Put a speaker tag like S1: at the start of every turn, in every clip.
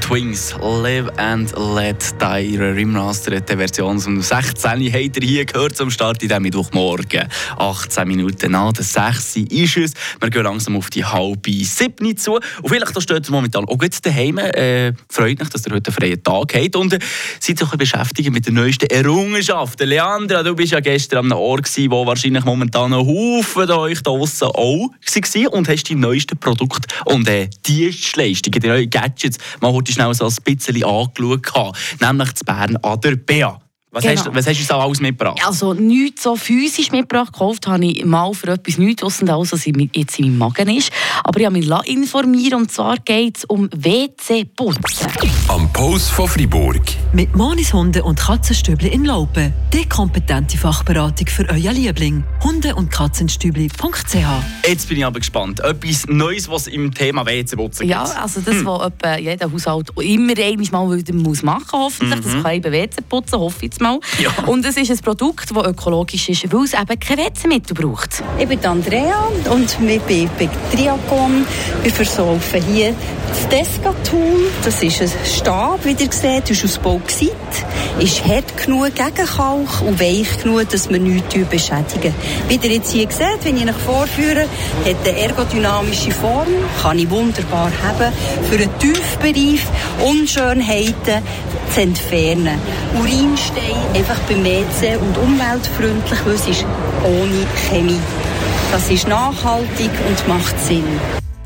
S1: Twins, Live and Let Die, ihre remasterte Version dem 16. habt ihr hier gehört zum Start in diesem Mittwochmorgen. 18 Minuten nach der 6 ist es. Wir gehen langsam auf die halbe 7 zu. Und vielleicht steht ihr momentan auch gut daheim. Äh, freut mich, dass ihr heute einen freien Tag habt und äh, seid euch beschäftigt mit den neuesten Errungenschaften. Leandra, du bist ja gestern am Ort gewesen, wo wahrscheinlich momentan ein Haufen da euch da draussen auch war und hast die neuesten Produkte und äh, Dienstleistungen, die neuen Gadgets mal heute schnell so ein bisschen angeschaut. Nämlich zu Bern an der BEA. Was,
S2: Genau.
S1: hast, was hast du so alles mitgebracht?
S2: Also nichts so physisch mitgebracht. Gekauft habe ich mal für etwas nichts wissend als was in- jetzt in meinem Magen ist. Aber ich habe mich la- informieren und zwar geht es um WC-Putzen.
S3: Am Post von Fribourg.
S4: Mit Monis Hunde und Katzenstübli in Laupen. Die kompetente Fachberatung für euer Liebling. Hunde- und Katzenstübli.ch
S1: Jetzt bin ich aber gespannt. Etwas Neues, was im Thema WC-Putzen gibt.
S2: Ja, also das, was etwa jeder Haushalt immer einmal wieder muss machen muss, hoffentlich. Das kann eben WC putzen, hoffe ich jetzt mal.
S1: Ja.
S2: Und es ist ein Produkt, das ökologisch ist, weil es eben kein WC-Mittel braucht.
S5: Ich bin Andrea und wir bin bei Triathlon. Wir verkaufen hier das Desca-Tool. Das ist ein Stab, wie ihr seht, ist aus Bauxit. Ist hart genug gegen Kalk und weich genug, dass wir nichts beschädigen. Wie ihr jetzt hier seht, wenn ich euch vorführe, hat eine ergodynamische Form, kann ich wunderbar haben, für einen Tiefbereich Unschönheiten zu entfernen. Urinstein einfach beim WC und umweltfreundlich, weil es ist ohne Chemie. Das ist nachhaltig und macht Sinn.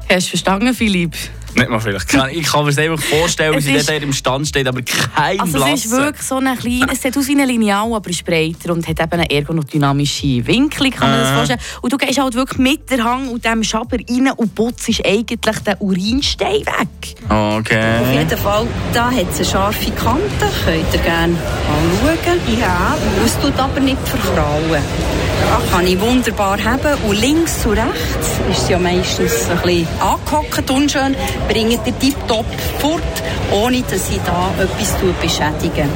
S2: Hast du verstanden, Philipp?
S1: Nicht mal vielleicht. Ich kann mir es einfach vorstellen, wie sie
S2: ist-
S1: dort im Stand steht, aber kein
S2: Also
S1: Blassen.
S2: es ist wirklich so ein kleiner, es sieht aus wie ein Lineal, aber ist breiter und hat eben eine ergodynamische Winkel, kann man das
S1: Äh.
S2: vorstellen. Und du gehst halt wirklich mit der Hang und dem Schaber rein und putzt eigentlich den Urinstein weg.
S5: Auf
S1: Okay.
S5: jeden Fall, da hat es eine scharfe Kante, könnt ihr gerne anschauen. Ja. Es tut aber nicht verkrauen. Da kann ich wunderbar haben. Und links und rechts ist es ja meistens ein bisschen angehockt, unschön, bringt ihr tiptop fort, ohne dass ich da etwas beschädige.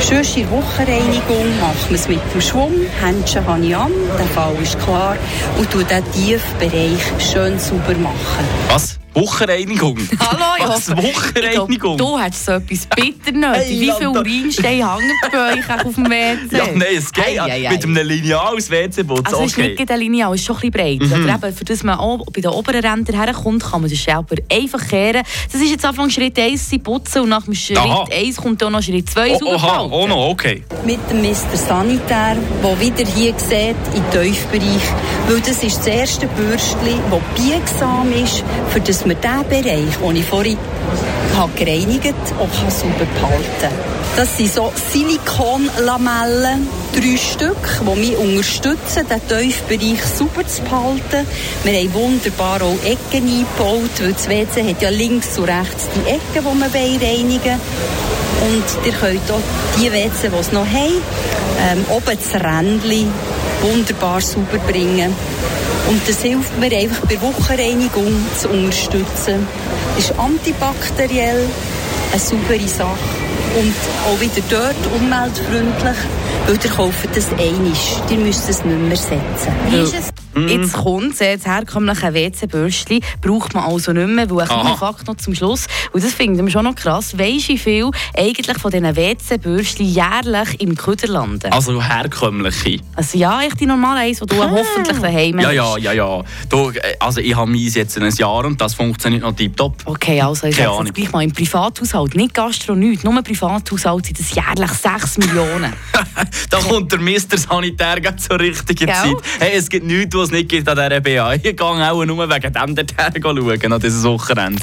S5: Sonst in der Wochenreinigung machen wir es mit dem Schwamm. Händchen habe ich an, der Fall ist klar. Und tue den Tiefbereich schön sauber machen.
S1: Was? Wochenreinigung?
S2: Hallo, ich
S1: Was?
S2: hoffe,
S1: Wochenreinigung?
S2: Ich glaub, du hättest so etwas bitter nötig.
S1: Hey,
S2: Wie viel. Urinstein hängt bei euch auf dem WC?
S1: Ja, nein, es geht.
S2: Ei, ei, ei.
S1: Mit einem Lineal aus WC-Putzen.
S2: Also es ist
S1: okay.
S2: nicht Linie, es ist schon ein bisschen breit.
S1: Mhm.
S2: Oder eben, für das man auch bei den oberen Rändern herkommt, kann man das selber einfach kehren. Das ist jetzt Anfang Schritt 1, sie putzen und nach dem Schritt
S1: Aha.
S2: 1 kommt auch noch Schritt 2
S1: Oh, oha, oh no, okay.
S5: mit dem Mr. Sanitär, der wieder hier sieht, im Tiefbereich. Weil das ist das erste Bürstchen, das biegsam ist, für das wir diesen Bereich, den ich vorhin habe gereinigt auch kann sauber behalten kann. Das sind so Silikonlamellen, drei Stück, die mich unterstützen, den Tiefbereich sauber zu behalten. Wir haben wunderbar auch Ecken eingebaut, weil das WC hat ja links und rechts die Ecken, die wir reinigen wollen. Und ihr könnt auch die WC, die es noch haben, ähm, oben das Rändchen wunderbar sauber bringen. Und das hilft mir einfach bei Wochenreinigung zu unterstützen. Das ist antibakteriell eine saubere Sache. Und auch wieder dort umweltfreundlich, weil ihr kauft das einisch. Ihr müsst es nicht mehr setzen. Wie?
S2: Jetzt kommt das herkömmliche WC-Bürstchen, braucht man also nicht mehr, weil ein. Fakt noch zum Schluss, und das finden wir schon noch krass, weisst du, wie viel eigentlich von diesen WC-Bürstchen jährlich im Köder landen?
S1: Also herkömmliche.
S2: Also ja, echt die normalen Eis, die du hoffentlich daheim
S1: Ja,
S2: hast.
S1: ja, ja, ja. Du, äh, also ich habe meins jetzt ein Jahr und das funktioniert noch tiptop.
S2: Okay, also ich sage jetzt gleich mal, im Privathaushalt, nicht Gastro, nichts, nur im Privathaushalt sind das jährlich 6 Millionen.
S1: da kommt der Mr. Sanitär zur richtigen
S2: Gell?
S1: Zeit. Hey, es gibt nichts, es nicht gibt an dieser BA. Ich gehe auch nur wegen dem dorthin schauen, an dieses Wochenende.